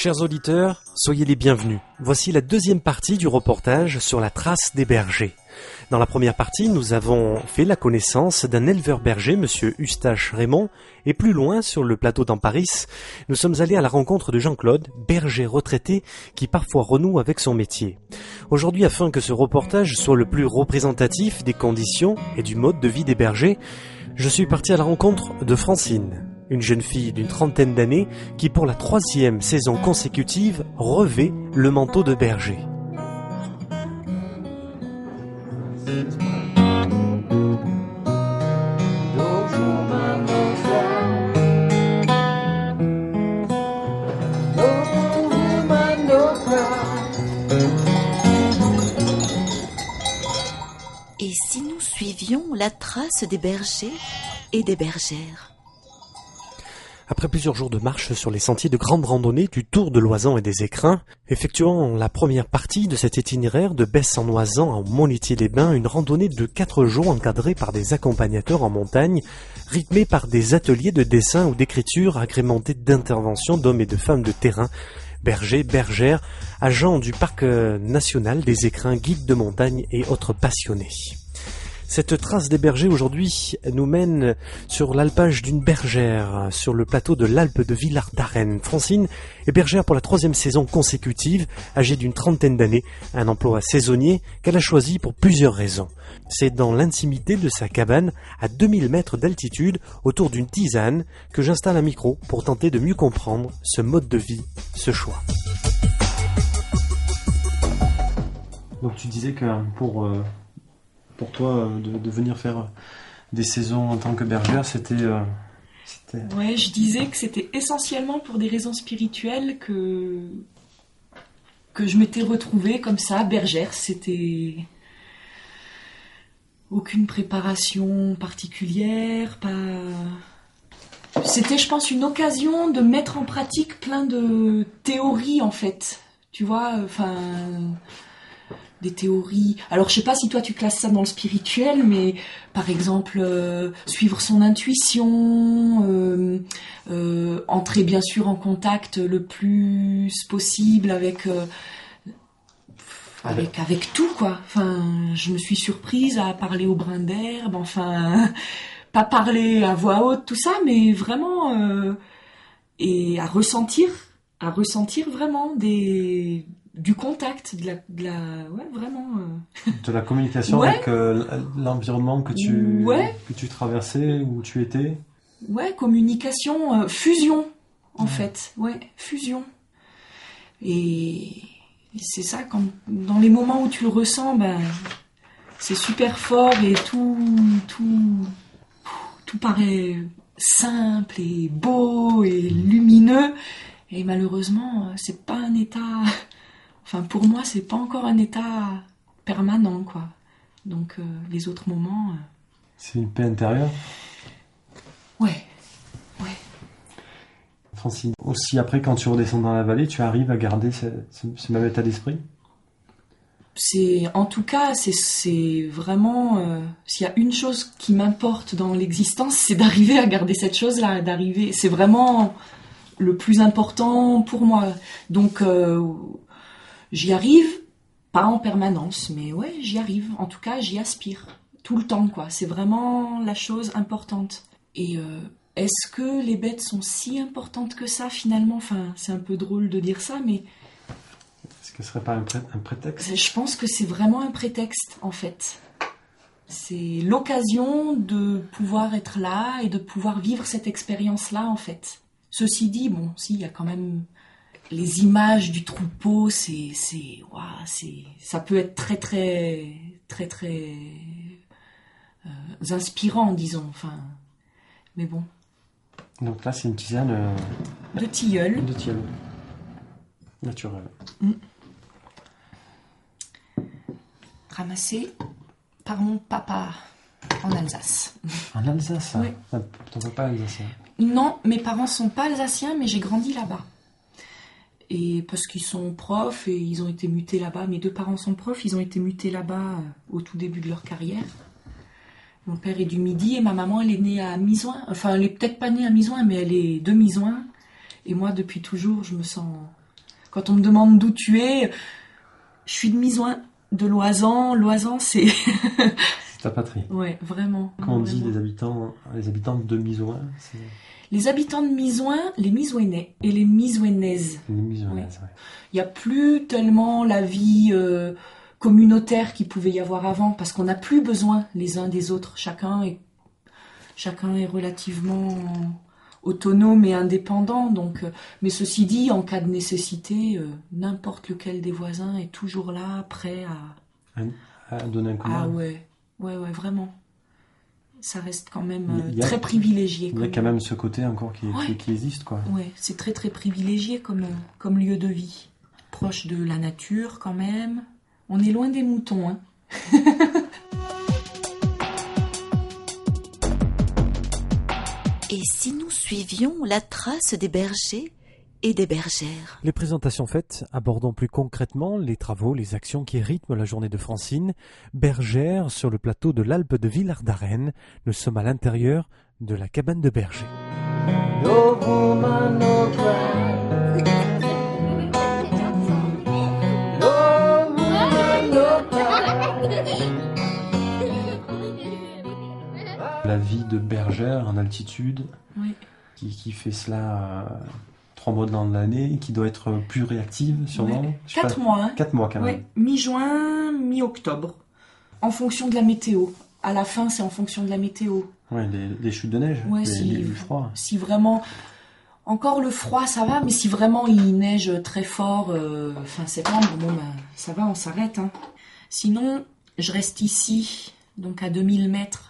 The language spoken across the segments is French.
Chers auditeurs, soyez les bienvenus. Voici la deuxième partie du reportage sur la trace des bergers. Dans la première partie, nous avons fait la connaissance d'un éleveur berger, monsieur Eustache Raymond, et plus loin, sur le plateau d'Amparis, nous sommes allés à la rencontre de Jean-Claude, berger retraité, qui parfois renoue avec son métier. Aujourd'hui, afin que ce reportage soit le plus représentatif des conditions et du mode de vie des bergers, je suis parti à la rencontre de Francine, une jeune fille d'une trentaine d'années qui pour la troisième saison consécutive revêt le manteau de berger. Et si nous suivions la trace des bergers et des bergères? Après plusieurs jours de marche sur les sentiers de grande randonnée du Tour de Loisan et des Écrins, effectuant la première partie de cet itinéraire de Besse en Loisan à Montlétier-les-Bains, une randonnée de quatre jours encadrée par des accompagnateurs en montagne, rythmée par des ateliers de dessin ou d'écriture agrémentés d'interventions d'hommes et de femmes de terrain, bergers, bergères, agents du parc euh, national des écrins, guides de montagne et autres passionnés. Cette trace des bergers aujourd'hui nous mène sur l'alpage d'une bergère, sur le plateau de l'Alpe de Villard d'Arène. Francine est bergère pour la troisième saison consécutive, âgée d'une trentaine d'années, un emploi saisonnier qu'elle a choisi pour plusieurs raisons. C'est dans l'intimité de sa cabane, à 2000 mètres d'altitude, autour d'une tisane, que j'installe un micro pour tenter de mieux comprendre ce mode de vie, ce choix. Donc tu disais que pour, euh, pour toi, euh, de, venir faire des saisons en tant que bergère, c'était... euh, c'était- Ouais, je disais que c'était essentiellement pour des raisons spirituelles que que je m'étais retrouvée comme ça, bergère. C'était aucune préparation particulière, pas. C'était, je pense, une occasion de mettre en pratique plein de théories en fait. Tu vois, enfin des théories. Alors je sais pas si toi tu classes ça dans le spirituel, mais par exemple euh, suivre son intuition, euh, euh, entrer bien sûr en contact le plus possible avec avec avec tout quoi. Enfin, je me suis surprise à parler au brin d'herbe, enfin pas parler à voix haute tout ça, mais vraiment et à ressentir, à ressentir vraiment des du contact, de la, de la ouais vraiment. euh, de la communication Ouais. avec euh, l'environnement que tu, Ouais. que tu traversais, où tu étais. Ouais, communication, euh, fusion, en fait. Ouais, fusion. Et, et c'est ça, quand, dans les moments où tu le ressens, ben, c'est super fort et tout, tout, tout paraît simple et beau et lumineux. Et malheureusement, c'est pas un état, enfin, pour moi, c'est pas encore un état permanent, quoi. Donc, euh, les autres moments, euh, C'est une paix intérieure? ouais, ouais. Francine, aussi après, quand tu redescends dans la vallée, tu arrives à garder ce, ce- ce même état d'esprit? C'est en tout cas c'est vraiment euh, s'il y a une chose qui m'importe dans l'existence c'est d'arriver à garder cette chose là d'arriver c'est vraiment le plus important pour moi donc euh, j'y arrive pas en permanence mais ouais j'y arrive. En tout cas j'y aspire. Tout le temps quoi. C'est vraiment la chose importante. Et euh, est-ce que les bêtes sont si importantes que ça finalement? Enfin c'est un peu drôle de dire ça mais Est-ce que ce serait pas un, pré- un prétexte? Je pense que c'est vraiment un prétexte, en fait. C'est l'occasion de pouvoir être là et de pouvoir vivre cette expérience-là, en fait. Ceci dit, bon, si, il y a quand même les images du troupeau, c'est, c'est, ouah, c'est, ça peut être très, très, très, très euh, inspirant, disons. Enfin, mais bon, Donc là, c'est une tisane euh, de tilleul. de tilleul. Naturelle. ramassé par mon papa en Alsace. En Alsace? Oui. Ah, Ton papa alsacien. Non, mes parents sont pas alsaciens, mais j'ai grandi là-bas. Et parce qu'ils sont profs et ils ont été mutés là-bas. Mes deux parents sont profs, ils ont été mutés là-bas euh, au tout début de leur carrière. Mon père est du Midi et ma maman, elle est née à Misoin. Enfin, elle est peut-être pas née à Misoin, mais elle est de Misoin. Et moi, depuis toujours, je me sens Quand on me demande d'où tu es, je suis de Misoin, de Loisan. Loisan, c'est. Ta patrie. ouais, vraiment. Quand on dit les habitants, les habitants de Misoin, c'est Les habitants de Misoin, les Misoinais et les Misoinaises. les Misoinaises. ouais. Il n'y a plus tellement la vie euh, communautaire qu'il pouvait y avoir avant, parce qu'on n'a plus besoin les uns des autres. Chacun est, chacun est relativement autonome et indépendant. Donc, euh, mais ceci dit, en cas de nécessité, euh, n'importe lequel des voisins est toujours là, prêt à. À donner un coup Ah ouais, ouais, ouais, vraiment. Ça reste quand même euh, a- très privilégié. Il y a comme- quand même ce côté encore qui, Ouais. qui, qui existe, quoi. Ouais, c'est très très privilégié comme, euh, comme lieu de vie. Proche de la nature quand même. On est loin des moutons, hein. Et si nous suivions la trace des bergers? Et des bergères Les présentations faites, abordons plus concrètement les travaux, les actions qui rythment la journée de Francine. Bergère sur le plateau de l'Alpe de Villard d'Arène. Nous sommes à l'intérieur de la cabane de berger. La vie de bergère en altitude, Oui. qui, qui fait cela euh, trois mois dans l'année, qui doit être plus réactive, sûrement. Quatre pas, mois, hein. Quatre mois, quand même. Ouais, mi-juin, mi-octobre. En fonction de la météo. À la fin, c'est en fonction de la météo. Ouais, les, les chutes de neige, Ouais, les, si- les- froid. Si vraiment. Encore le froid, ça va, mais si vraiment il neige très fort euh, fin septembre, bon ben ça va, on s'arrête. Hein. Sinon, je reste ici, donc à 2000 mètres,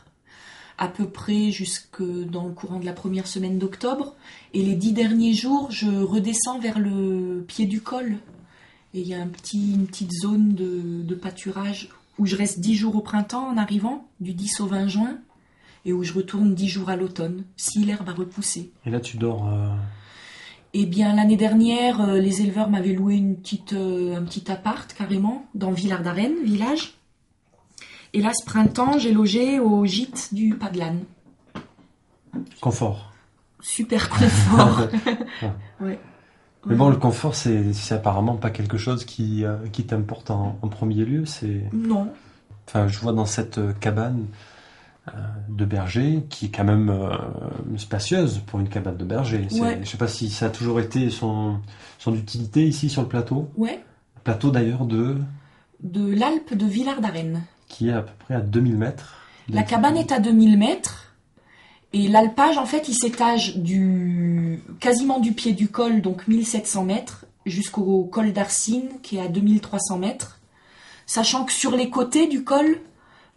à peu près jusque dans le courant de la première semaine d'octobre. Et les dix derniers jours, je redescends vers le pied du col. Et il y a un petit, une petite zone de, de pâturage où je reste 10 jours au printemps en arrivant, du 10 au 20 juin, et où je retourne 10 jours à l'automne, si l'herbe a repoussé. Et là, tu dors. euh, Eh bien, l'année dernière, euh, les éleveurs m'avaient loué une petite, euh, un petit appart, carrément, dans Villard d'Arène, village. Et là, ce printemps, j'ai logé au gîte du l'Âne. confort. Super confort. ouais. Mais bon, le confort, c'est apparemment pas quelque chose qui, euh, qui t'importe en, en premier lieu. C'est, Non. enfin, je vois dans cette euh, cabane euh, de berger qui est quand même euh, spacieuse pour une cabane de berger. Ouais. Je sais pas si ça a toujours été son, son utilité ici sur le plateau. Ouais. Plateau d'ailleurs de De l'Alpe de Villard d'Arène. Qui est à peu près à 2000 mètres. La cabane est à 2000 mètres. Et l'alpage, en fait, il s'étage du, quasiment du pied du col, donc 1700 mètres, jusqu'au col d'Arsine, qui est à 2300 mètres. Sachant que sur les côtés du col,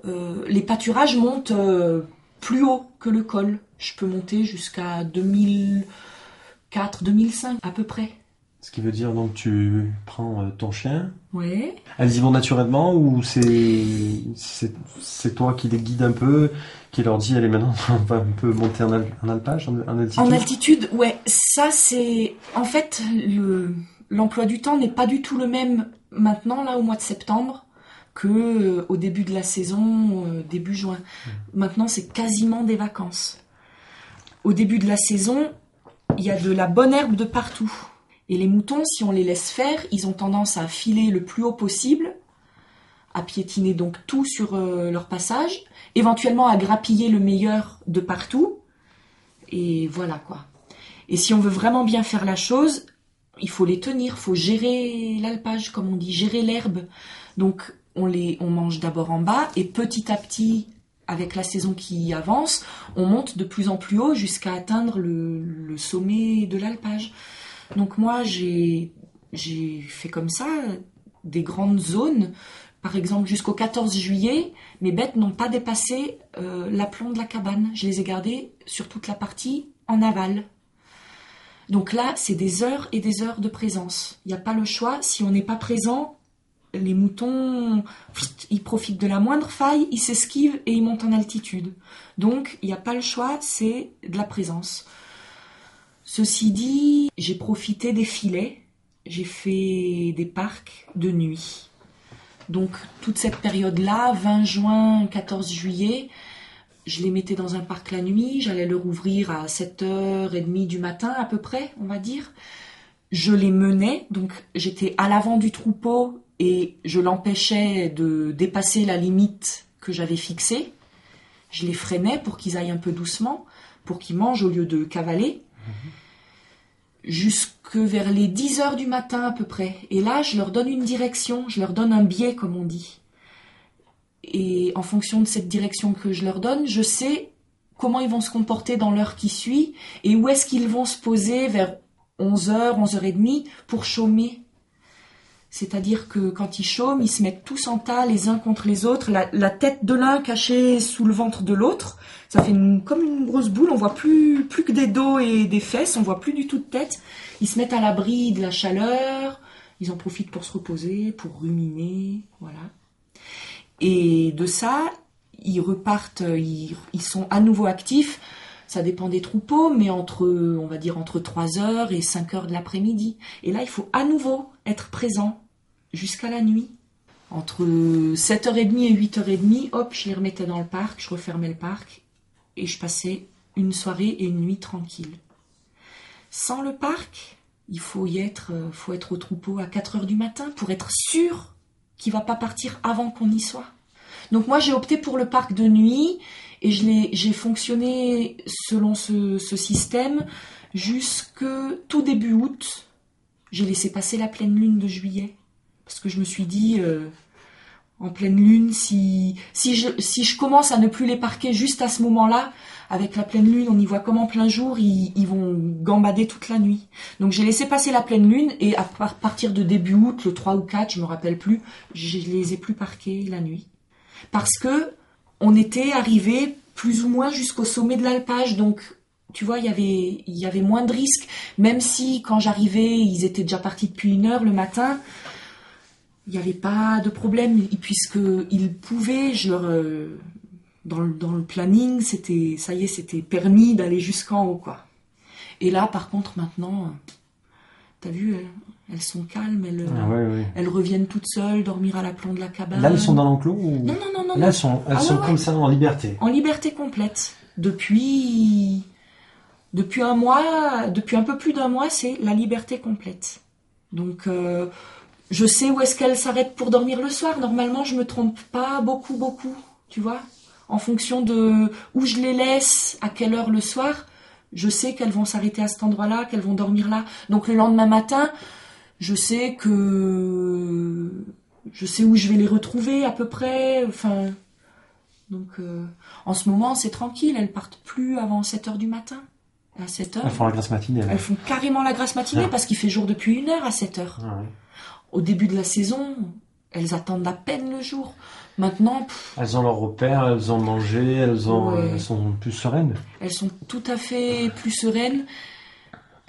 euh, les pâturages montent euh, plus haut que le col. Je peux monter jusqu'à 2004, 2005 à peu près. Ce qui veut dire donc tu prends euh, ton chien. Ouais. Elles y vont naturellement ou c'est c'est toi qui les guides un peu, qui leur dit allez maintenant on va un peu monter en, al- en alpage, en, en altitude? En altitude, ouais, ça c'est. En fait, le l'emploi du temps n'est pas du tout le même maintenant, là, au mois de septembre, que euh, au début de la saison, euh, début juin. Maintenant, c'est quasiment des vacances. Au début de la saison, il y a de la bonne herbe de partout. Et les moutons, si on les laisse faire, ils ont tendance à filer le plus haut possible, à piétiner donc tout sur euh, leur passage, éventuellement à grappiller le meilleur de partout. Et voilà quoi. Et si on veut vraiment bien faire la chose, il faut les tenir, faut gérer l'alpage, comme on dit, gérer l'herbe. Donc on les, on mange d'abord en bas et petit à petit, avec la saison qui avance, on monte de plus en plus haut jusqu'à atteindre le sommet de l'alpage. Donc moi j'ai, fait comme ça des grandes zones. Par exemple, jusqu'au 14 juillet, mes bêtes n'ont pas dépassé euh, l'aplomb de la cabane. Je les ai gardées sur toute la partie en aval. Donc là, c'est des heures et des heures de présence. Il n'y a pas le choix. Si on n'est pas présent, les moutons, ils profitent de la moindre faille, ils s'esquivent et ils montent en altitude. Donc, il n'y a pas le choix, c'est de la présence. Ceci dit, j'ai profité des filets. J'ai fait des parcs de nuit. Donc, toute cette période-là, 20 juin, 14 juillet, je les mettais dans un parc la nuit, j'allais leur ouvrir à 7h30 du matin à peu près, on va dire. je les menais, donc j'étais à l'avant du troupeau et je l'empêchais de dépasser la limite que j'avais fixée. Je les freinais pour qu'ils aillent un peu doucement, pour qu'ils mangent au lieu de cavaler. Jusque vers les 10 heures du matin à peu près. Et là, je leur donne une direction, je leur donne un biais, comme on dit. Et en fonction de cette direction que je leur donne, je sais comment ils vont se comporter dans l'heure qui suit et où est-ce qu'ils vont se poser vers 11h, 11h30 pour chômer. C'est-à-dire que quand ils chôment, ils se mettent tous en tas les uns contre les autres, la, tête de l'un cachée sous le ventre de l'autre. Ça fait comme une grosse boule, on voit plus, plus que des dos et des fesses, on voit plus du tout de tête. Ils se mettent à l'abri de la chaleur, ils en profitent pour se reposer, pour ruminer, voilà. Et de ça, ils repartent, ils sont à nouveau actifs. Ça dépend des troupeaux, mais entre, on va dire, entre 3 heures et 5 heures de l'après-midi. Et là, il faut à nouveau être présent jusqu'à la nuit. Entre 7h30 et 8h30, hop, je les remettais dans le parc, je refermais le parc et je passais une soirée et une nuit tranquille. Sans le parc, il faut y être, euh, faut être au troupeau à 4 heures du matin pour être sûr qu'il va pas partir avant qu'on y soit. Donc moi j'ai opté pour le parc de nuit et j'ai fonctionné selon ce, système jusque tout début août. J'ai laissé passer la pleine lune de juillet parce que je me suis dit euh, en pleine lune si si je si je commence à ne plus les parquer juste à ce moment-là avec la pleine lune on y voit comme en plein jour ils, ils vont gambader toute la nuit. Donc j'ai laissé passer la pleine lune et à par- partir de début août le 3 ou 4 je me rappelle plus je les ai plus parqués la nuit parce que on était arrivé plus ou moins jusqu'au sommet de l'alpage, donc tu vois, il y avait, moins de risques, même si quand j'arrivais, ils étaient déjà partis depuis une heure le matin, il n'y avait pas de problème, puisque ils pouvaient, je euh, dans, le, dans le planning, c'était, ça y est, c'était permis d'aller jusqu'en haut, quoi. Et là, par contre, maintenant, euh, t'as vu, elles, sont calmes, elles, Ah ouais, ouais. elles reviennent toutes seules dormir à l'aplomb de la cabane. Là, elles sont dans l'enclos ou... Non, non, non, non, Là, elles sont, elles Ah sont ouais, comme ça en liberté. en liberté complète. Depuis, depuis un mois, depuis un peu plus d'un mois, c'est la liberté complète. Donc, euh, je sais où est-ce qu'elles s'arrêtent pour dormir le soir. Normalement, je me trompe pas beaucoup, beaucoup, tu vois. En fonction de où je les laisse, à quelle heure le soir, je sais qu'elles vont s'arrêter à cet endroit-là, qu'elles vont dormir là. Donc, le lendemain matin, je sais que je sais où je vais les retrouver à peu près. Enfin, donc, euh, en ce moment, c'est tranquille. Elles partent plus avant 7 heures du matin. À 7 heures. Elles font la grasse matinée. Elles font carrément la grasse matinée Ah. parce qu'il fait jour depuis une heure à 7 heures. Ah ouais. Au début de la saison, elles attendent à peine le jour. Maintenant, pff, Elles ont leur repère, elles ont mangé, elles, ont, Ouais. elles sont plus sereines. elles sont tout à fait plus sereines.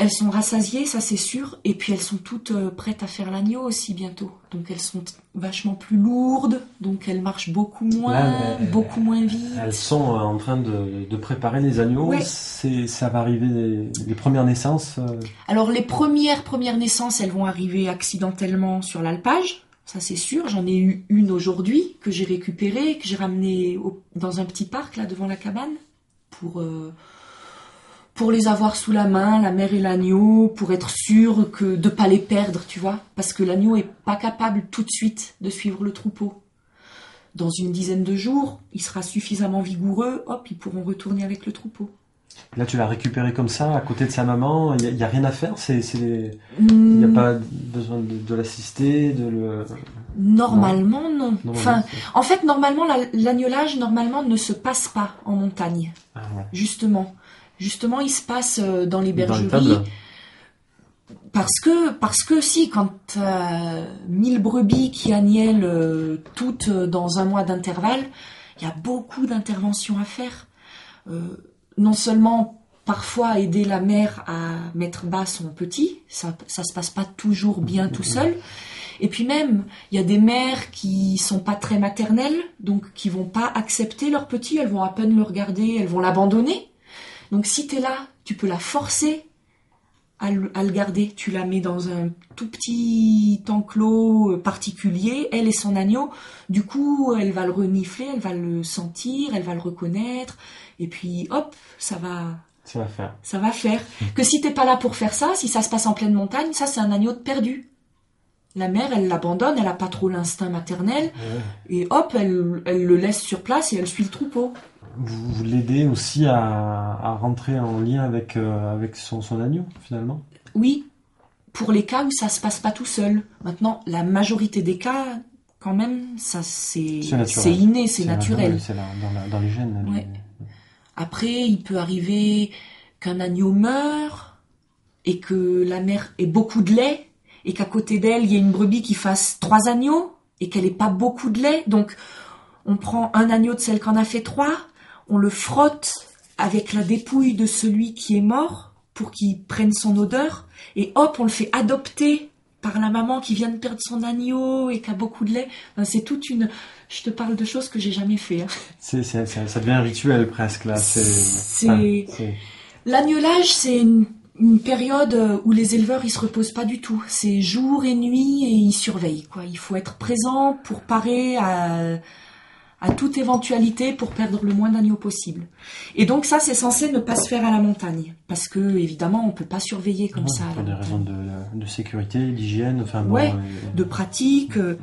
Elles sont rassasiées, ça c'est sûr. Et puis elles sont toutes euh, prêtes à faire l'agneau aussi bientôt. Donc elles sont vachement plus lourdes. Donc elles marchent beaucoup moins, Là, beaucoup moins vite. Elles sont euh, en train de, de préparer les agneaux. Ouais. C'est, ça va arriver les, les premières naissances. euh, Alors les premières premières naissances, elles vont arriver accidentellement sur l'alpage, ça c'est sûr. J'en ai eu une aujourd'hui que j'ai récupérée, que j'ai ramenée au- dans un petit parc là devant la cabane pour euh, pour les avoir sous la main, la mère et l'agneau, pour être sûr que de pas les perdre, tu vois, parce que l'agneau est pas capable tout de suite de suivre le troupeau. Dans une dizaine de jours, il sera suffisamment vigoureux, hop, ils pourront retourner avec le troupeau. Là, tu l'as récupéré comme ça, à côté de sa maman. Il n'y a, rien à faire. C'est, il n'y a Hmm, pas besoin de, de l'assister, de le. Normalement, non. Normalement, Enfin, en fait, normalement, la- l'agnolage, normalement, ne se passe pas en montagne. Ah, ouais. Justement. Justement, il se passe euh, dans les bergeries. parce que, parce que si, quand euh, 1000 brebis qui agnellent euh, toutes dans un mois d'intervalle, il y a beaucoup d'interventions à faire. Euh, non seulement parfois aider la mère à mettre bas son petit, ça, ça se passe pas toujours bien tout seul. Et puis même, il y a des mères qui sont pas très maternelles, donc qui vont pas accepter leur petit, elles vont à peine le regarder, elles vont l'abandonner. Donc si tu es là, tu peux la forcer à le, à le garder. Tu la mets dans un tout petit enclos euh, particulier, elle et son agneau. Du coup, elle va le renifler, elle va le sentir, elle va le reconnaître. Et puis, hop, ça va, Ça va faire. ça va faire. Que si t'es pas là pour faire ça, si ça se passe en pleine montagne, ça c'est un agneau de perdu. La mère, elle l'abandonne, elle a pas trop l'instinct maternel, et hop, elle, elle le laisse sur place et elle suit le troupeau. Vous, vous l'aidez aussi à, à rentrer en lien avec, euh, avec son, son agneau, finalement? Oui, pour les cas où ça se passe pas tout seul. Maintenant, la majorité des cas, quand même, ça c'est inné, c'est naturel. C'est dans, dans les gènes. Ouais. Après, il peut arriver qu'un agneau meure et que la mère ait beaucoup de lait et qu'à côté d'elle, il y ait une brebis qui fasse trois agneaux et qu'elle ait pas beaucoup de lait. Donc, on prend un agneau de celle qu'on a fait trois, on le frotte avec la dépouille de celui qui est mort pour qu'il prenne son odeur et hop, on le fait adopter par la maman qui vient de perdre son agneau et qui a beaucoup de lait. Enfin, c'est toute une... Je te parle de choses que j'ai jamais fait. hein. C'est, ça devient un rituel presque là. C'est, enfin, c'est une, une période euh, où les éleveurs ils se reposent pas du tout. C'est jour et nuit et ils surveillent. Quoi. Il faut être présent pour parer à, à toute éventualité pour perdre le moins d'agneaux possible. Et donc ça, c'est censé ne pas se faire à la montagne, parce que évidemment, on peut pas surveiller comme non, ça. pour des raisons de, de sécurité, d'hygiène, enfin bon, Ouais, euh, De pratique. euh,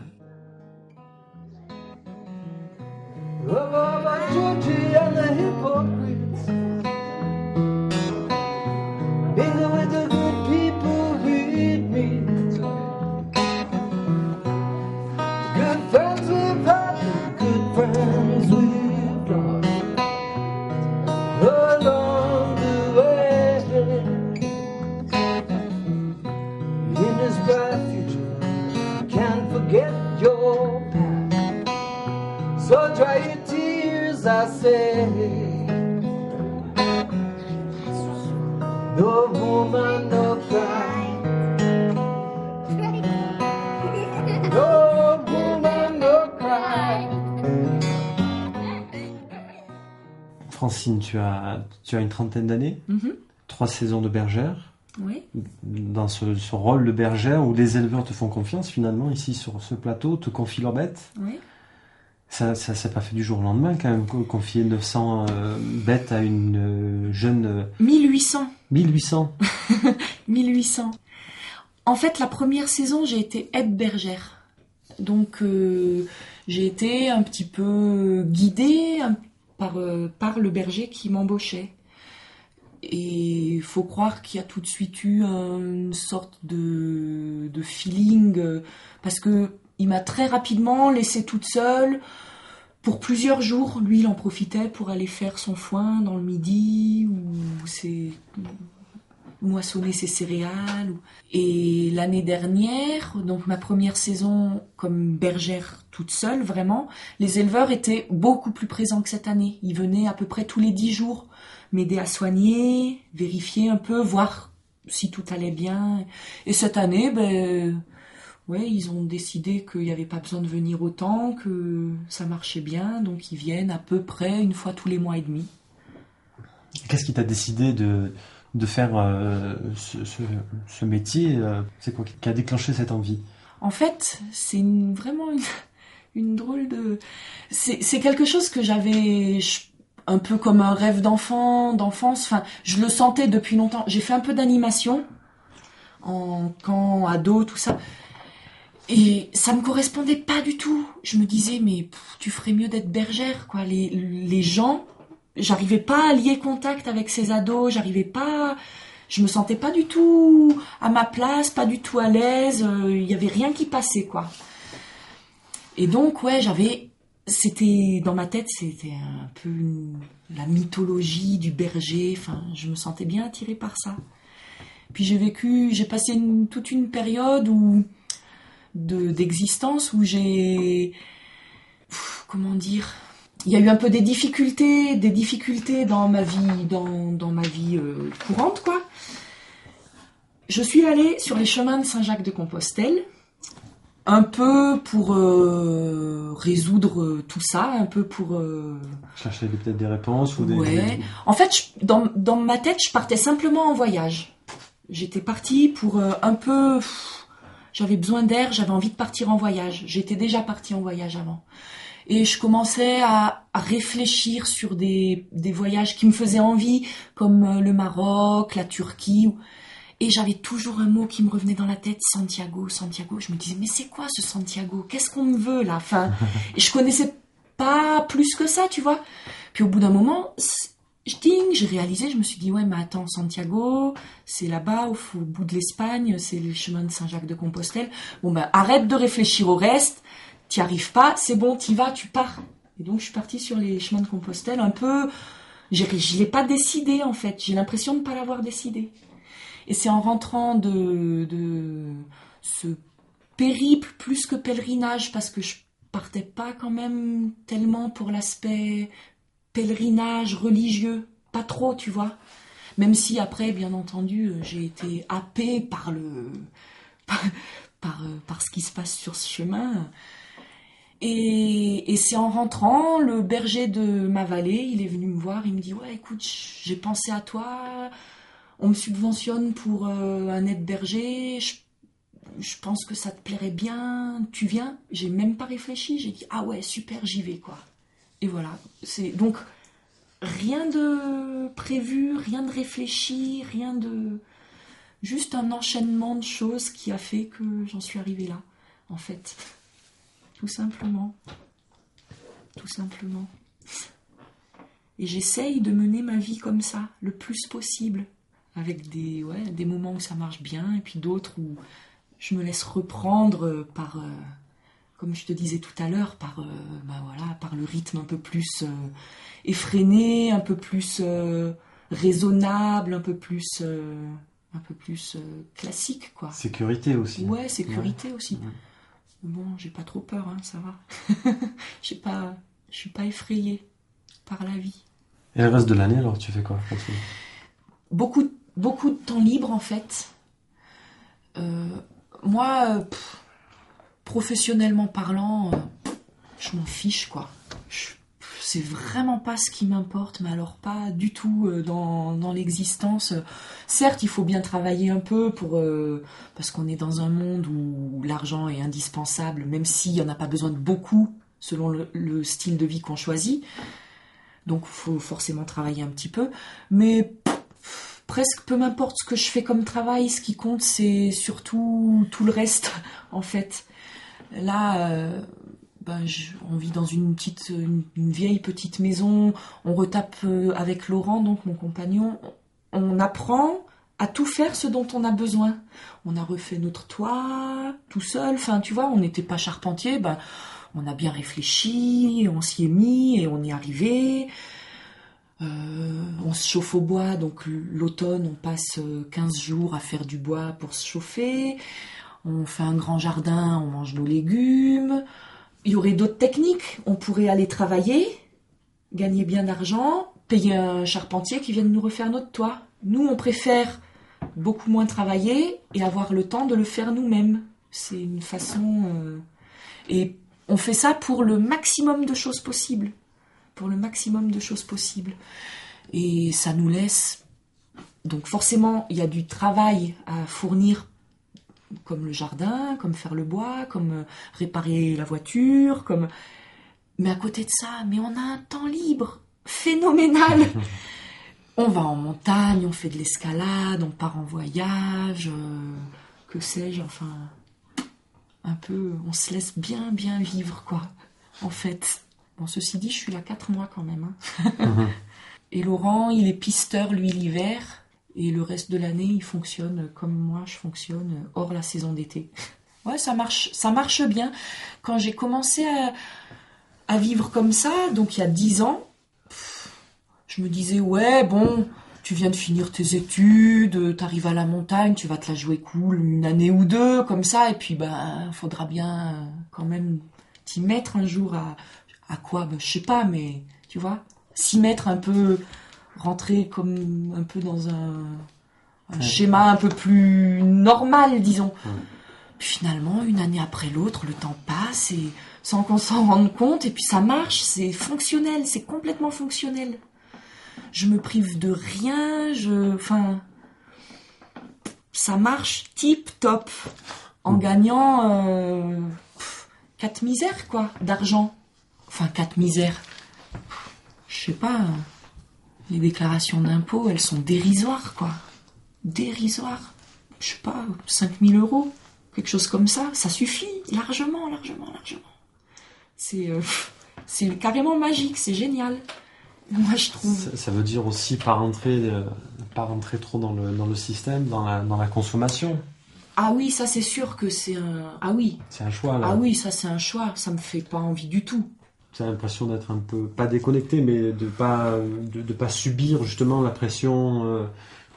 Francine, tu as, tu as une trentaine d'années, mhm, trois saisons de bergère. oui. Dans ce, ce rôle de bergère où les éleveurs te font confiance finalement ici sur ce plateau, te confient leurs bêtes. oui. Ça, ça s'est pas fait du jour au lendemain quand même, co- confier 900 euh, bêtes à une euh, jeune euh, 1800. 1800. 1800. En fait, la première saison, j'ai été aide bergère. Donc, euh, j'ai été un petit peu guidée hein, par, euh, par le berger qui m'embauchait. Et il faut croire qu'il y a tout de suite eu une sorte de, de feeling, euh, parce que il m'a très rapidement laissée toute seule. Pour plusieurs jours, lui, il en profitait pour aller faire son foin dans le midi moissonner ses céréales. Et l'année dernière, donc ma première saison comme bergère toute seule, vraiment, les éleveurs étaient beaucoup plus présents que cette année. Ils venaient à peu près tous les dix jours m'aider à soigner, vérifier un peu, voir si tout allait bien. Et cette année, ben, ouais, ils ont décidé qu'il n'y avait pas besoin de venir autant, que ça marchait bien, donc ils viennent à peu près une fois tous les mois et demi. Qu'est-ce qui t'a décidé de, de faire euh, ce, métier euh, C'est quoi qui a déclenché cette envie? En fait, c'est vraiment une, drôle de. C'est quelque chose que j'avais un peu comme un rêve d'enfant, d'enfance. Enfin, je le sentais depuis longtemps. J'ai fait un peu d'animation en camp, ado, tout ça. Et ça me correspondait pas du tout. Je me disais, mais tu ferais mieux d'être bergère, quoi. Les, les gens, j'arrivais pas à lier contact avec ces ados, j'arrivais pas, je me sentais pas du tout à ma place, pas du tout à l'aise, euh, il y avait rien qui passait, quoi. Et donc, ouais, j'avais, c'était, dans ma tête, c'était un peu une- la mythologie du berger, enfin, je me sentais bien attirée par ça. Puis j'ai vécu, j'ai passé toute une période où, de, d'existence où j'ai, comment dire, il y a eu un peu des difficultés, des difficultés dans ma vie, dans, dans ma vie euh, courante, quoi. Je suis allée sur les chemins de Saint-Jacques-de-Compostelle, un peu pour euh, résoudre euh, tout ça, un peu pour... euh, Chercher peut-être des réponses ou des... Ouais. En fait, je- dans, dans ma tête, je partais simplement en voyage. J'étais partie pour un peu... J'avais besoin d'air, j'avais envie de partir en voyage. J'étais déjà partie en voyage avant. Et je commençais à, à réfléchir sur des, des voyages qui me faisaient envie, comme euh, le Maroc, la Turquie. Et j'avais toujours un mot qui me revenait dans la tête, Santiago, Santiago. Je me disais, mais c'est quoi ce Santiago? Qu'est-ce qu'on me veut là? Enfin, et je connaissais pas plus que ça, tu vois. Puis au bout d'un moment, ding, j'ai réalisé, je me suis dit, ouais, mais attends, Santiago, c'est là-bas, au, au bout de l'Espagne, c'est le chemin de Saint-Jacques-de-Compostelle. Bon, ben, arrête de réfléchir au reste, t'y arrives pas, c'est bon, t'y vas, tu pars. Et donc, je suis partie sur les chemins de Compostelle un peu, je l'ai pas décidé, en fait. J'ai l'impression de ne pas l'avoir décidé. Et c'est en rentrant de, de ce périple plus que pèlerinage, parce que je partais pas quand même tellement pour l'aspect pèlerinage religieux, pas trop, tu vois. Même si après, bien entendu, j'ai été happée par le par, par ce qui se passe sur ce chemin. Et, c'est en rentrant, le berger de ma vallée, il est venu me voir, il me dit ouais, écoute, j'ai pensé à toi, on me subventionne pour euh, un aide-berger, je, je pense que ça te plairait bien, tu viens J'ai même pas réfléchi, j'ai dit ah ouais, super, j'y vais quoi. Et voilà, c'est donc rien de prévu, rien de réfléchi, rien de juste un enchaînement de choses qui a fait que j'en suis arrivée là, en fait. Tout simplement. Tout simplement. Et j'essaye de mener ma vie comme ça, le plus possible. Avec des, ouais, des moments où ça marche bien, et puis d'autres où je me laisse reprendre par, euh, comme je te disais tout à l'heure, par, euh, bah voilà, par le rythme un peu plus euh, effréné, un peu plus raisonnable, un peu plus, un peu plus classique, quoi. Sécurité aussi. Ouais, sécurité aussi. Ouais. Bon, j'ai pas trop peur, hein, ça va. j'ai pas, je suis pas effrayée par la vie. Et le reste de l'année, alors, tu fais quoi. Beaucoup, beaucoup de temps libre en fait. Euh, moi, pff, professionnellement parlant, euh, je m'en fiche quoi. Je- C'est vraiment pas ce qui m'importe, mais alors pas du tout euh, dans, dans l'existence. Certes, il faut bien travailler un peu pour euh, parce qu'on est dans un monde où l'argent est indispensable, même s'il n'y en a pas besoin de beaucoup selon le, le style de vie qu'on choisit. Donc, il faut forcément travailler un petit peu. Mais presque peu m'importe ce que je fais comme travail, ce qui compte, c'est surtout tout le reste, en fait. Là, euh, ben, on vit dans une petite, une, vieille petite maison. On retape euh, avec Laurent, donc mon compagnon. On apprend à tout faire ce dont on a besoin. On a refait notre toit tout seul. Enfin, tu vois, on n'était pas charpentier. Ben, on a bien réfléchi, on s'y est mis et on y est arrivé. Euh, on se chauffe au bois, donc l'automne, on passe euh, 15 jours à faire du bois pour se chauffer. On fait un grand jardin, on mange nos légumes. Il y aurait d'autres techniques. On pourrait aller travailler, gagner bien d'argent, payer un charpentier qui vienne nous refaire notre toit. Nous, on préfère beaucoup moins travailler et avoir le temps de le faire nous-mêmes. C'est une façon... euh, Et on fait ça pour le maximum de choses possibles. Pour le maximum de choses possibles. Et ça nous laisse... Donc forcément, il y a du travail à fournir comme le jardin, comme faire le bois, comme euh, réparer la voiture, comme... Mais à côté de ça, mais on a un temps libre phénoménal. on va en montagne, on fait de l'escalade, on part en voyage, euh, que sais-je, enfin, un peu, on se laisse bien, bien vivre, quoi, en fait. Bon, ceci dit, je suis là quatre mois quand même. hein. Et Laurent, il est pisteur, lui, l'hiver. Et le reste de l'année, il fonctionne comme moi, je fonctionne hors la saison d'été. Ouais, ça marche, ça marche bien. Quand j'ai commencé à, vivre comme ça, donc il y a dix ans, pff, je me disais, ouais, bon, tu viens de finir tes études, t'arrives à la montagne, tu vas te la jouer cool une année ou deux, comme ça, et puis, ben, faudra bien quand même t'y mettre un jour à, à quoi, ben, je sais pas, mais, tu vois, s'y mettre un peu, rentrer comme un peu dans un, un Ouais. schéma un peu plus normal, disons. Ouais. Puis finalement, une année après l'autre, le temps passe et sans qu'on s'en rende compte, et puis ça marche, c'est fonctionnel, c'est complètement fonctionnel. Je me prive de rien, je, enfin, ça marche tip top, en Mm. gagnant euh, pff, quatre misères quoi, d'argent enfin quatre misères. Je sais pas. Les déclarations d'impôts, elles sont dérisoires, quoi. Dérisoires. Je sais pas, 5000 euros, quelque chose comme ça, ça suffit largement, largement, largement. C'est euh, carrément magique, c'est génial. Moi, je trouve. Ça, ça veut dire aussi pas rentrer, euh, pas rentrer trop dans le, dans le système, dans la, dans la consommation. Ah oui, ça c'est sûr que c'est un. Ah oui, C'est un choix là. ah oui, ça c'est un choix. Ça me fait pas envie du tout. J'ai l'impression d'être un peu pas déconnecté, mais de pas de, pas subir justement la pression euh,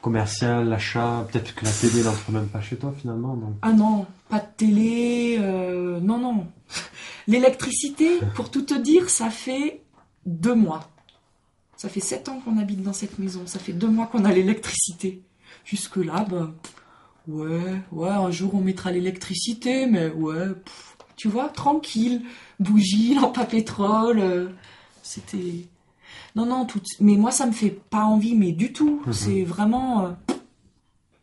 commerciale, l'achat. Peut-être que la télé n'entre même pas chez toi finalement. Ah non, pas de télé, euh, non, non. L'électricité, pour tout te dire, ça fait deux mois. Ça fait sept ans qu'on habite dans cette maison, ça fait deux mois qu'on a l'électricité. Jusque-là, ben, ouais, ouais, un jour on mettra l'électricité, mais ouais, tu vois, tranquille. Bougie, lampe à pétrole, euh, c'était... Non, non, tout... mais moi ça me fait pas envie, mais du tout. Mhm. C'est vraiment... euh,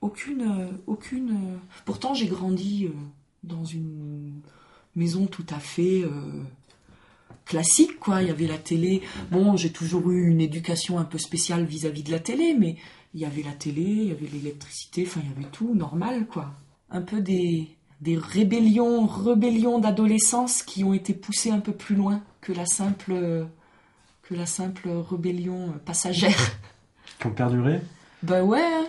aucune... euh, aucune Pourtant j'ai grandi dans une maison tout à fait... classique quoi il y avait la télé bon j'ai toujours eu une éducation un peu spéciale vis-à-vis de la télé mais il y avait la télé il y avait l'électricité enfin il y avait tout normal quoi un peu des des rébellions rébellions d'adolescence qui ont été poussées un peu plus loin que la simple que la simple rébellion passagère qui ont perduré? ben ouais hein.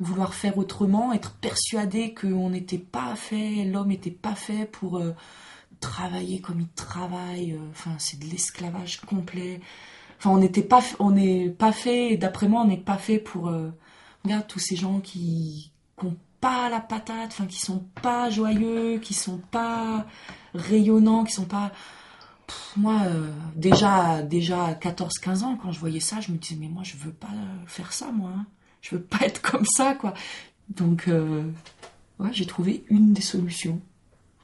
vouloir faire autrement être persuadé qu'on n'était pas fait l'homme n'était pas fait pour euh, travailler comme il travaille. euh, Enfin, c'est de l'esclavage complet. Enfin, on n'était pas, on n'est pas fait. D'après moi, on n'est pas fait pour. euh, regarde tous ces gens qui pas la patate, enfin, qui sont pas joyeux, qui sont pas rayonnants, qui sont pas. Pff, moi, euh, déjà, déjà à 14-15 ans, quand je voyais ça, je me disais, mais moi, je veux pas faire ça, moi. hein. Je veux pas être comme ça, quoi. Donc, euh, ouais, j'ai trouvé une des solutions.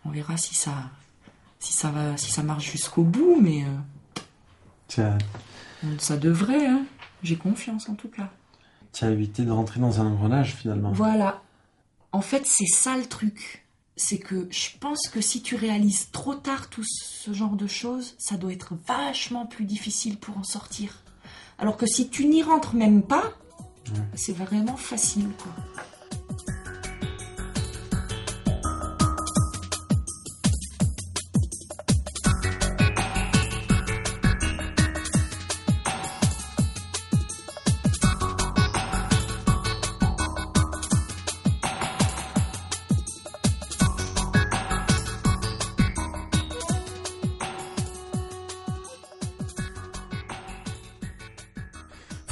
On verra si ça, si ça va, si ça marche jusqu'au bout, mais euh, ça devrait. Hein. J'ai confiance en tout cas. tu as évité de rentrer dans un engrenage finalement. Voilà. En fait, c'est ça le truc. C'est que je pense que si tu réalises trop tard tout ce genre de choses, ça doit être vachement plus difficile pour en sortir. Alors que si tu n'y rentres même pas, c'est vraiment facile, quoi.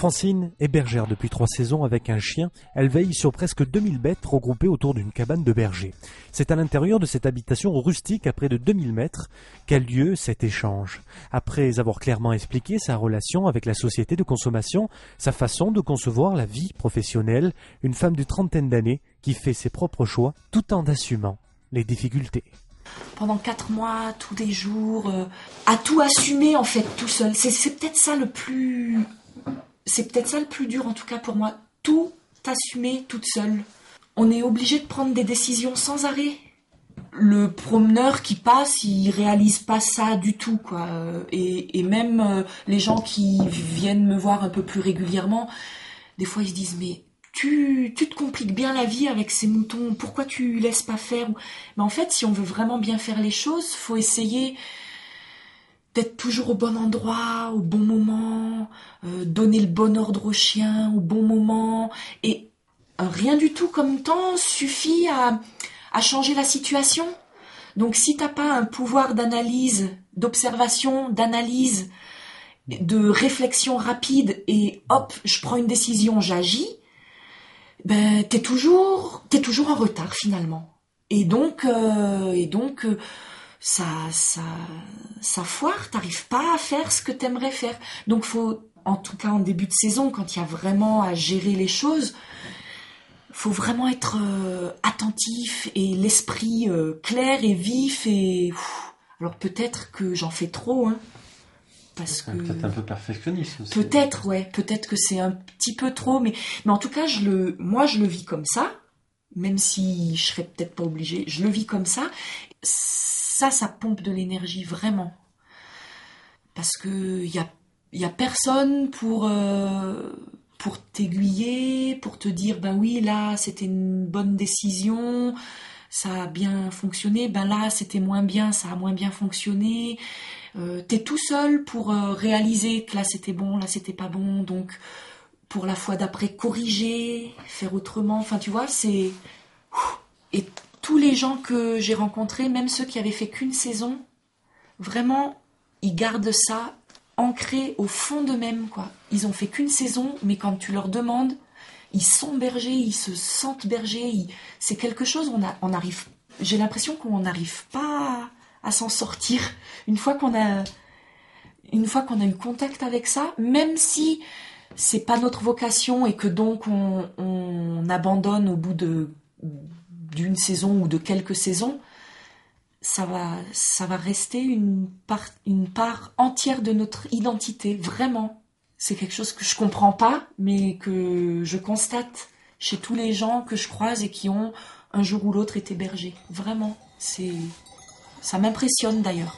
Francine est bergère depuis trois saisons avec un chien. Elle veille sur presque 2000 bêtes regroupées autour d'une cabane de berger. C'est à l'intérieur de cette habitation rustique à près de 2000 mètres qu'a lieu cet échange. Après avoir clairement expliqué sa relation avec la société de consommation, sa façon de concevoir la vie professionnelle, une femme de trentaine d'années qui fait ses propres choix tout en assumant les difficultés. pendant quatre mois, tous les jours, euh, à tout assumer en fait tout seul. C'est peut-être ça le plus, c'est peut-être ça le plus dur en tout cas pour moi. Tout assumer toute seule. On est obligé de prendre des décisions sans arrêt. Le promeneur qui passe, il réalise pas ça du tout quoi. Et, et même euh, les gens qui viennent me voir un peu plus régulièrement, des fois ils se disent mais tu, tu te compliques bien la vie avec ces moutons, pourquoi tu laisses pas faire? Mais en fait, si on veut vraiment bien faire les choses, faut essayer d'être toujours au bon endroit, au bon moment, euh, donner le bon ordre au chien au bon moment. Et euh, rien du tout comme temps suffit à, changer la situation. Donc si t'as pas un pouvoir d'analyse, d'observation, d'analyse, de réflexion rapide et hop, je prends une décision, j'agis, ben t'es toujours t'es toujours en retard finalement. Et donc euh, et donc ça ça ça foire, t'arrives pas à faire ce que t'aimerais faire. Donc faut en tout cas en début de saison quand il y a vraiment à gérer les choses, faut vraiment être euh, attentif et l'esprit euh, clair et vif et Ouf. alors peut-être que j'en fais trop hein parce que Peut-être un peu perfectionniste aussi. Peut-être, ouais, peut-être que c'est un petit peu trop, mais, mais en tout cas, je le, moi, je le vis comme ça, même si je serais peut-être pas obligée, je le vis comme ça. Ça, ça pompe de l'énergie, vraiment. parce que il y a, y a personne pour euh, pour t'aiguiller, pour te dire ben oui là c'était une bonne décision, ça a bien fonctionné, ben là c'était moins bien, ça a moins bien fonctionné. Euh, T'es tout seul pour euh, réaliser que là c'était bon, là c'était pas bon, donc pour la fois d'après corriger, faire autrement. Enfin tu vois c'est tous les gens que j'ai rencontrés, même ceux qui avaient fait qu'une saison, vraiment ils gardent ça ancré au fond d'eux-mêmes quoi. Ils ont fait qu'une saison, mais quand tu leur demandes, ils sont bergers, ils se sentent bergers. C'est quelque chose. On a, on arrive. J'ai l'impression qu'on n'arrive pas à, s'en sortir une fois qu'on a, une fois qu'on a eu contact avec ça, même si c'est pas notre vocation et que donc on, on abandonne au bout de d'une saison ou de quelques saisons ça va, ça va rester une part, une part entière de notre identité, vraiment. C'est quelque chose que je comprends pas, mais que je constate chez tous les gens que je croise et qui ont un jour ou l'autre été bergers. Vraiment, c'est, ça m'impressionne d'ailleurs.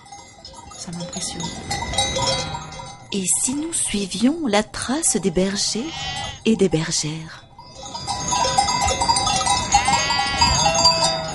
Ça m'impressionne. Et si nous suivions la trace des bergers et des bergères?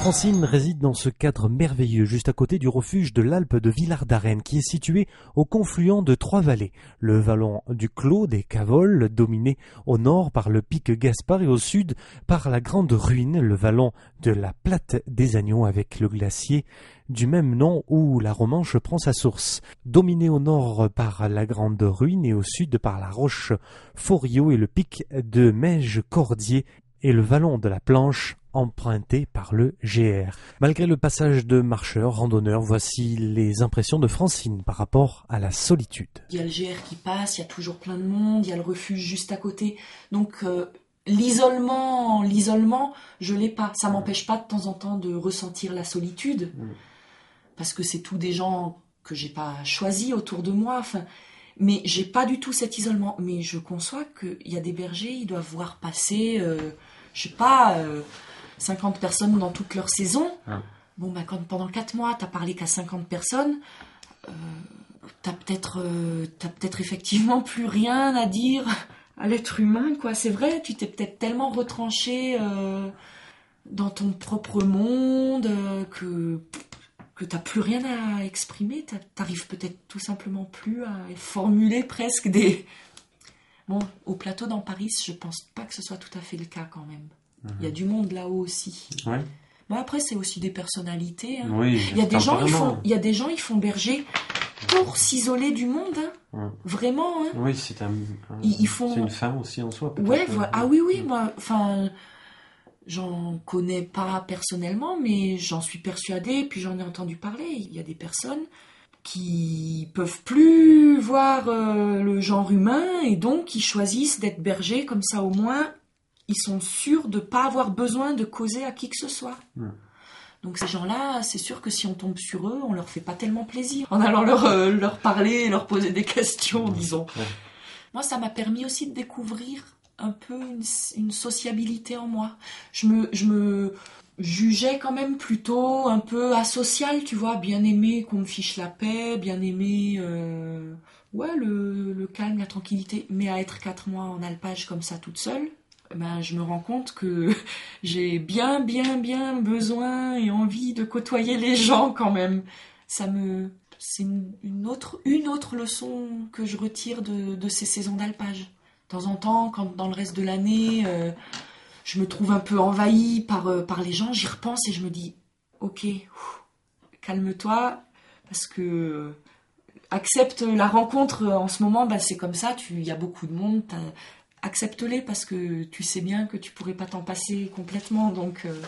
Francine réside dans ce cadre merveilleux juste à côté du refuge de l'Alpe de Villard d'Arène qui est situé au confluent de trois vallées. Le vallon du Clos des Cavoles, dominé au nord par le pic Gaspard et au sud par la Grande Ruine, le vallon de la Plate des Agneaux avec le glacier du même nom où la Romanche prend sa source. Dominé au nord par la Grande Ruine et au sud par la roche Forio et le pic de Meige-Cordier et le vallon de la Planche emprunté par le GR. Malgré le passage de marcheurs, randonneurs, voici les impressions de Francine par rapport à la solitude. Il y a le GR qui passe, il y a toujours plein de monde, il y a le refuge juste à côté. Donc euh, l'isolement, l'isolement, je l'ai pas. Ça m'empêche pas de temps en temps de ressentir la solitude, Mm. parce que c'est tous des gens que j'ai pas choisis autour de moi. Enfin, mais j'ai pas du tout cet isolement. Mais je conçois qu'il y a des bergers, ils doivent voir passer, euh, je sais pas, euh, 50 personnes dans toute leur saison. Ah. Bon, bah, quand pendant 4 mois, t'as parlé qu'à 50 personnes, euh, t'as peut-être euh, peut-être effectivement plus rien à dire à l'être humain, quoi. C'est vrai, tu t'es peut-être tellement retranché euh, dans ton propre monde euh, que que t'as plus rien à exprimer. T'arrives peut-être tout simplement plus à formuler presque des. Bon, au plateau dans Paris, je pense pas que ce soit tout à fait le cas quand même. Il y a du monde là-haut aussi. Ouais. Bon, après, c'est aussi des personnalités. hein. Oui. Il y a des gens, ils font, il y a des gens, ils font berger pour s'isoler du monde, hein. Ouais. vraiment. Hein. Oui, c'est un. un- Ils- ils font- C'est une fin aussi en soi. Ouais, voilà. Ah oui, oui, moi, enfin, j'en connais pas personnellement, mais j'en suis persuadée, puis j'en ai entendu parler. Il y a des personnes qui peuvent plus voir euh, le genre humain et donc ils choisissent d'être bergers comme ça au moins ils sont sûrs de pas avoir besoin de causer à qui que ce soit. Hmm. Donc ces gens-là, c'est sûr que si on tombe sur eux, on leur fait pas tellement plaisir en allant leur, euh, leur parler, leur poser des questions, disons. Ouais. Moi, ça m'a permis aussi de découvrir un peu une, une sociabilité en moi. Je me, je me jugeais quand même plutôt un peu asocial, tu vois, bien aimé qu'on me fiche la paix, bien aimé, euh, ouais, le, le calme, la tranquillité. Mais à être quatre mois en alpage comme ça toute seule, ben, je me rends compte que j'ai bien, bien, bien besoin et envie de côtoyer les gens quand même. Ça me, c'est une, une autre, une autre leçon que je retire de, de ces saisons d'alpage. De temps en temps, quand dans le reste de l'année, euh, je me trouve un peu envahie par, euh, par les gens, j'y repense et je me dis, ok, calme-toi, parce que euh, accepte la rencontre en ce moment, bah, c'est comme ça, il y a beaucoup de monde, accepte-les parce que tu sais bien que tu pourrais pas t'en passer complètement. Donc, euh,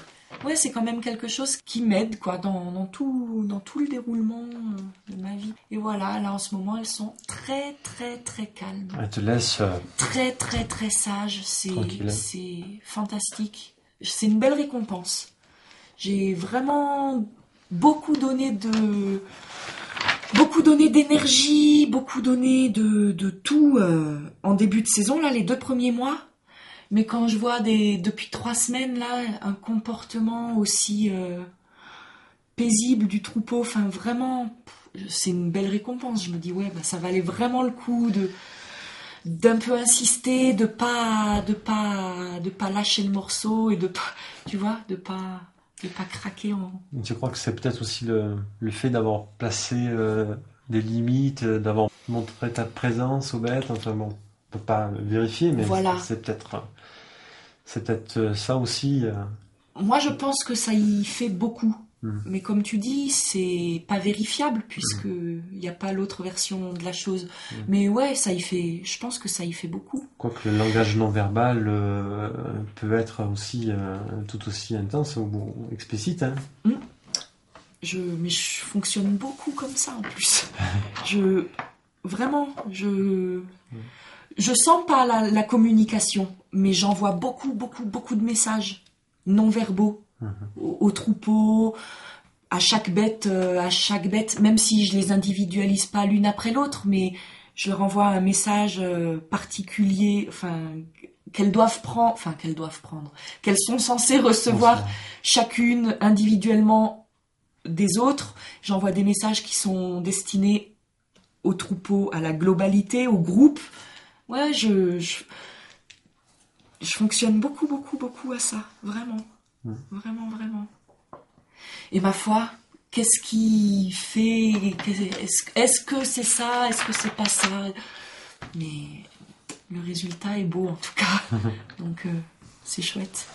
ouais, c'est quand même quelque chose qui m'aide, quoi, dans, dans tout, dans tout le déroulement de ma vie. Et voilà, là, en ce moment, elles sont très, très, très calmes. Elle te laisse. euh, Très, très, très sages. C'est, Tranquille. c'est fantastique. C'est une belle récompense. J'ai vraiment beaucoup donné de, beaucoup donné d'énergie, beaucoup donné de, de tout euh, en début de saison, là, les deux premiers mois. Mais quand je vois des, depuis trois semaines, là, un comportement aussi euh, paisible du troupeau, enfin vraiment, c'est une belle récompense. Je me dis ouais, bah, ça valait vraiment le coup de d'un peu insister, de pas de pas de pas lâcher le morceau et de pas tu vois, de pas de pas craquer en Je crois que c'est peut-être aussi le, fait d'avoir placé euh, des limites, euh, d'avoir montré ta présence aux bêtes. Enfin on peut pas vérifier, mais Voilà. c'est peut-être c'est peut-être euh, ça aussi. euh, Moi, je pense que ça y fait beaucoup. Mm. Mais comme tu dis, c'est pas vérifiable puisque il n'y a pas l'autre version de la chose. Mm. Mais ouais, ça y fait. Je pense que ça y fait beaucoup. Quoique le langage non verbal euh, peut être aussi euh, tout aussi intense ou ou explicite. Hein. Je, mais je fonctionne beaucoup comme ça en plus. Je vraiment, je je sens pas la, la communication, mais j'envoie beaucoup, beaucoup, beaucoup de messages non verbaux au, au troupeau, à chaque bête, euh, à chaque bête, même si je les individualise pas l'une après l'autre, mais je leur envoie un message euh, particulier, enfin qu'elles doivent prendre, enfin qu'elles doivent prendre, qu'elles sont censées recevoir chacune individuellement des autres. J'envoie des messages qui sont destinés au troupeau, à la globalité, au groupe. Ouais, je, je, je fonctionne beaucoup, beaucoup, beaucoup à ça. Vraiment. Vraiment, vraiment. Et ma foi, qu'est-ce qui fait. Est-ce que c'est ça Est-ce que c'est pas ça? Mais le résultat est beau en tout cas. Donc, euh, c'est chouette.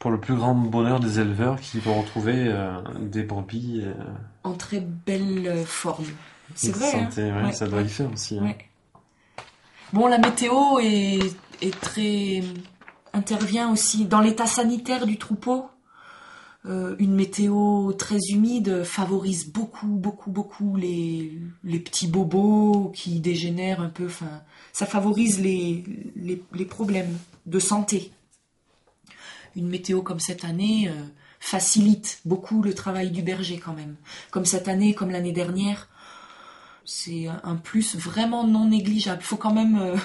Pour le plus grand bonheur des éleveurs qui vont retrouver euh, des brebis euh, En très belle forme. C'est vrai. hein? santé, ouais, Ouais, ça doit ouais. y faire aussi. hein. Bon, la météo est, très intervient aussi dans l'état sanitaire du troupeau. Euh, une météo très humide favorise beaucoup, beaucoup, beaucoup les, petits bobos qui dégénèrent un peu. Enfin, ça favorise les problèmes de santé. Une météo comme cette année euh, facilite beaucoup le travail du berger quand même. Comme cette année, comme l'année dernière, c'est un- un plus vraiment non négligeable. Faut quand même, euh,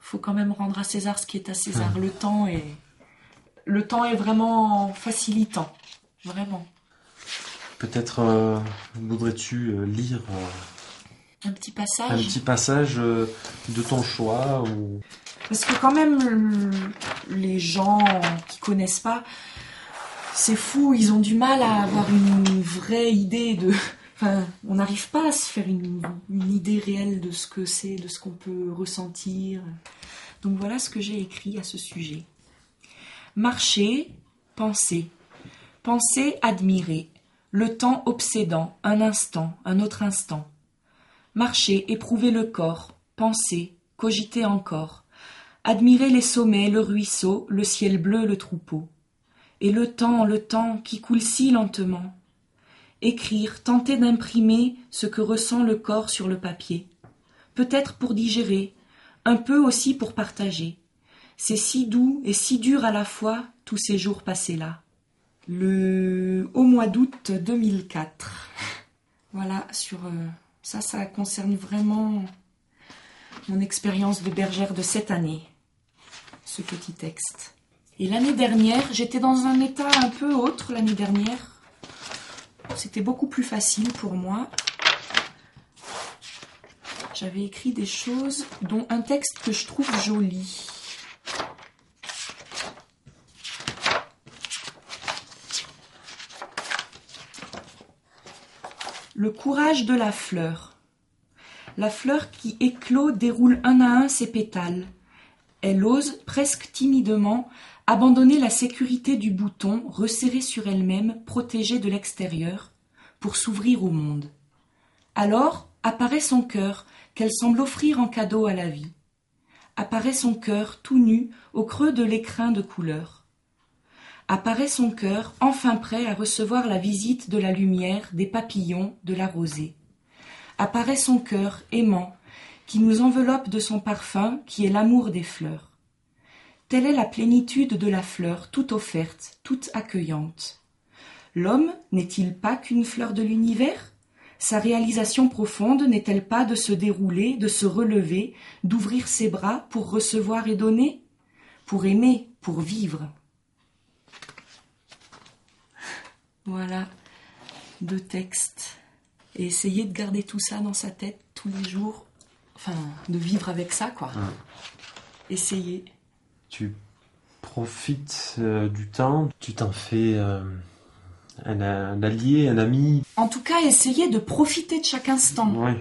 faut quand même rendre à César ce qui est à César. Le temps est, le temps est vraiment facilitant, vraiment. Peut-être euh, voudrais-tu euh, lire euh, Un petit un passage. petit passage de ton choix ou? Parce que quand même, le- les gens qui connaissent pas, c'est fou, ils ont du mal à avoir une vraie idée de... On n'arrive pas à se faire une idée réelle de ce que c'est, de ce qu'on peut ressentir. Donc voilà ce que j'ai écrit à ce sujet. Marcher, penser. Penser, admirer. Le temps obsédant, un instant, un autre instant. Marcher, éprouver le corps. Penser, cogiter encore. Admirer les sommets, le ruisseau, le ciel bleu, le troupeau. Et le temps, le temps qui coule si lentement. Écrire, tenter d'imprimer ce que ressent le corps sur le papier. Peut-être pour digérer, un peu aussi pour partager. C'est si doux et si dur à la fois tous ces jours passés là. Le au mois d'août 2004. Voilà, sur euh, ça, ça concerne vraiment mon expérience de bergère de cette année, ce petit texte. Et l'année dernière, j'étais dans un état un peu autre l'année dernière. C'était beaucoup plus facile pour moi. J'avais écrit des choses, dont un texte que je trouve joli. Le courage de la fleur. La fleur qui éclot déroule un à un ses pétales. Elle ose, presque timidement, abandonner la sécurité du bouton, resserré sur elle-même, protégée de l'extérieur, pour s'ouvrir au monde. Alors apparaît son cœur, qu'elle semble offrir en cadeau à la vie. Apparaît son cœur, tout nu, au creux de l'écrin de couleur. Apparaît son cœur, enfin prêt à recevoir la visite de la lumière, des papillons, de la rosée apparaît son cœur aimant, qui nous enveloppe de son parfum, qui est l'amour des fleurs. Telle est la plénitude de la fleur, toute offerte, toute accueillante. L'homme n'est-il pas qu'une fleur de l'univers? Sa réalisation profonde n'est-elle pas de se dérouler, de se relever, d'ouvrir ses bras pour recevoir et donner? Pour aimer, pour vivre. Voilà, deux textes et essayer de garder tout ça dans sa tête tous les jours. Enfin, de vivre avec ça, quoi. Essayer. Tu profites euh, du temps, tu t'en fais euh, un, un allié, un ami. En tout cas, essayer de profiter de chaque instant. Oui.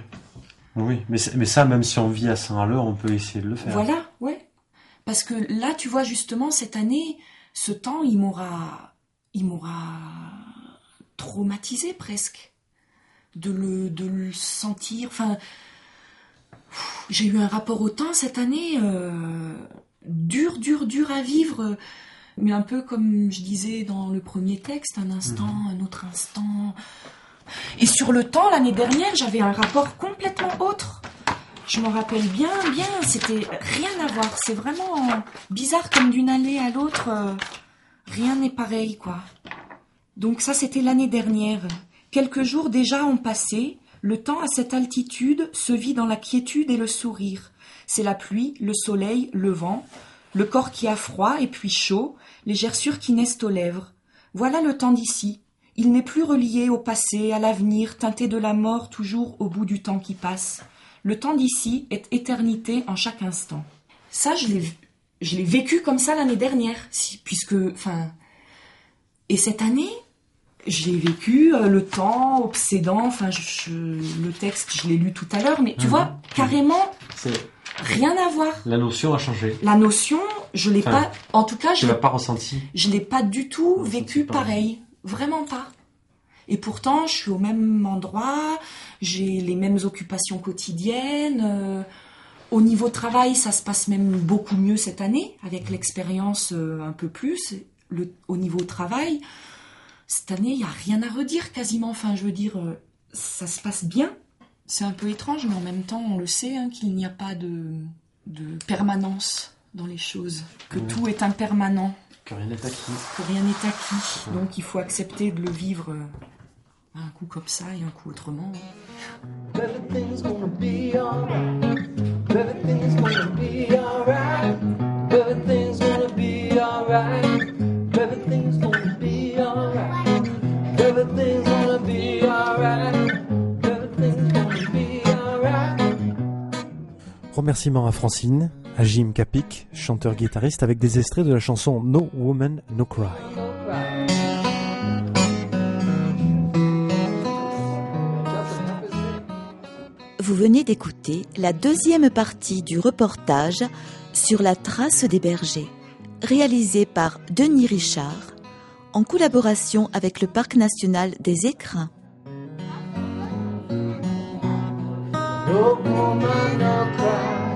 Oui, mais, mais ça, même si on vit à 100 à l'heure, on peut essayer de le faire. Voilà, ouais. Parce que là, tu vois, justement, cette année, ce temps, il m'aura, il m'aura traumatisé presque. De le, de le sentir, enfin, j'ai eu un rapport au temps cette année, euh, dur, dur, dur à vivre, mais un peu comme je disais dans le premier texte, un instant, un autre instant. Et sur le temps, l'année dernière, j'avais un rapport complètement autre. Je me rappelle bien, bien, c'était rien à voir. C'est vraiment bizarre comme d'une année à l'autre. euh, rien n'est pareil, quoi. Donc ça, c'était l'année dernière. Quelques jours déjà ont passé. Le temps à cette altitude se vit dans la quiétude et le sourire. C'est la pluie, le soleil, le vent, le corps qui a froid et puis chaud, les gerçures qui naissent aux lèvres. Voilà le temps d'ici. Il n'est plus relié au passé, à l'avenir, teinté de la mort toujours au bout du temps qui passe. Le temps d'ici est éternité en chaque instant. Ça, je l'ai, je l'ai vécu comme ça l'année dernière, si- puisque, enfin, et cette année, je l'ai vécu euh, le temps obsédant. Enfin, je, je- le texte, je l'ai lu tout à l'heure, mais tu Mhm. vois, carrément C'est- rien à voir. La notion a changé. La notion, je l'ai Enfin, pas. En tout cas, je l'ai pas ressenti. je l'ai pas du tout vécu pareil. pareil. Vraiment pas. Et pourtant, je suis au même endroit, j'ai les mêmes occupations quotidiennes. euh, au niveau travail, ça se passe même beaucoup mieux cette année, avec l'expérience euh, un peu plus. Le, au niveau travail, cette année, il n'y a rien à redire quasiment. Enfin, je veux dire, euh, ça se passe bien. C'est un peu étrange, mais en même temps, on le sait hein, qu'il n'y a pas de, de permanence dans les choses, que tout est impermanent Que rien n'est acquis. que rien n'est acquis. Donc il faut accepter de le vivre euh, un coup comme ça et un coup autrement. Everything's gonna be alright. Remerciements à Francine, à Jim Capik, chanteur-guitariste, avec des extraits de la chanson No Woman, No Cry. No cry. Vous venez d'écouter la deuxième partie du reportage sur la trace des bergers, réalisé par Denis Richard en collaboration avec le Parc national des Écrins. No woman, no cry.